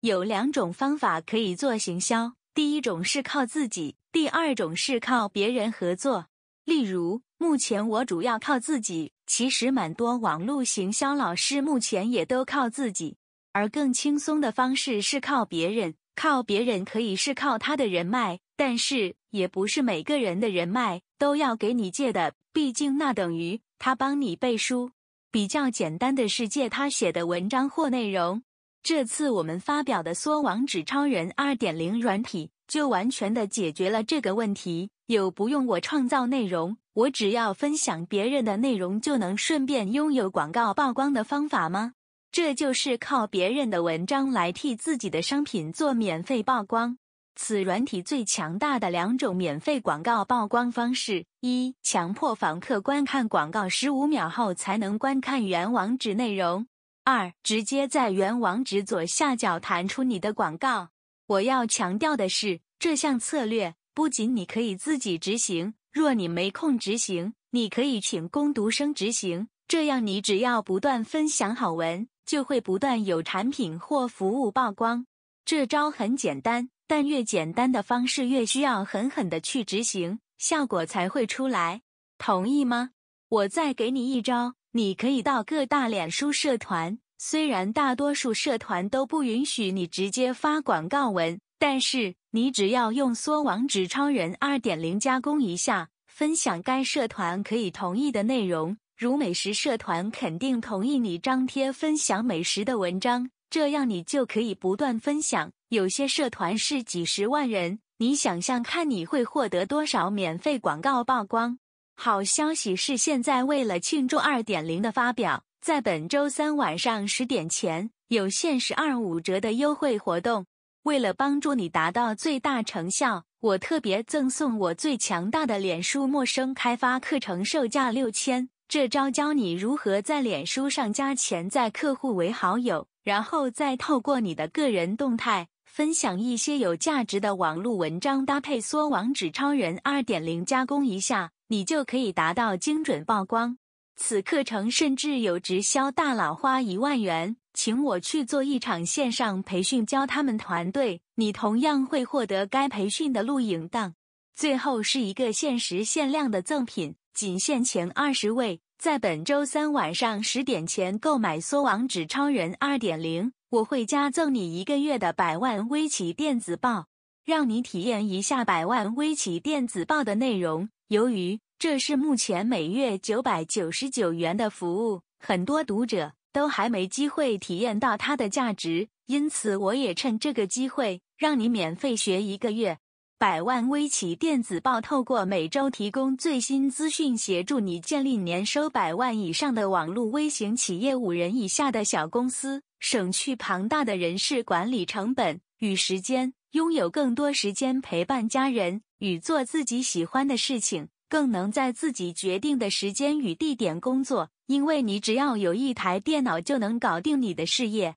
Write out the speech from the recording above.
有两种方法可以做行销，第一种是靠自己，第二种是靠别人合作。例如，目前我主要靠自己，其实蛮多网络行销老师目前也都靠自己。而更轻松的方式是靠别人，靠别人可以是靠他的人脉，但是也不是每个人的人脉都要给你借的，毕竟那等于他帮你背书。比较简单的是借他写的文章或内容。这次我们发表的缩网址超人二点零软体，就完全的解决了这个问题。有不用我创造内容，我只要分享别人的内容就能顺便拥有广告曝光的方法吗？这就是靠别人的文章来替自己的商品做免费曝光。此软体最强大的两种免费广告曝光方式：一、强迫访客观看广告十五秒后才能观看原网址内容；二、直接在原网址左下角弹出你的广告。我要强调的是，这项策略不仅你可以自己执行，若你没空执行，你可以请工读生执行。这样你只要不断分享好文，就会不断有产品或服务曝光。这招很简单，但越简单的方式越需要狠狠的去执行，效果才会出来。同意吗？我再给你一招，你可以到各大脸书社团，虽然大多数社团都不允许你直接发广告文，但是你只要用缩网址超人二点零加工一下，分享该社团可以同意的内容。如美食社团肯定同意你张贴分享美食的文章，这样你就可以不断分享。有些社团是几十万人，你想想看你会获得多少免费广告曝光？好消息是，现在为了庆祝二点零的发表，在本周三晚上十点前有限时二五折的优惠活动。为了帮助你达到最大成效，我特别赠送我最强大的脸书陌生开发课程，售价六千。这招教你如何在脸书上加潜在客户为好友，然后再透过你的个人动态分享一些有价值的网络文章，搭配缩网址超人二点零加工一下，你就可以达到精准曝光。此课程甚至有直销大佬花一万元请我去做一场线上培训，教他们团队，你同样会获得该培训的录影档。最后是一个限时限量的赠品。仅限前二十位，在本周三晚上十点前购买缩网址超人二点零，我会加赠你一个月的百万微企电子报，让你体验一下百万微企电子报的内容。由于这是目前每月九百九十九元的服务，很多读者都还没机会体验到它的价值，因此我也趁这个机会让你免费学一个月。百万微企电子报透过每周提供最新资讯，协助你建立年收百万以上的网络微型企业，五人以下的小公司，省去庞大的人事管理成本与时间，拥有更多时间陪伴家人与做自己喜欢的事情，更能在自己决定的时间与地点工作，因为你只要有一台电脑就能搞定你的事业。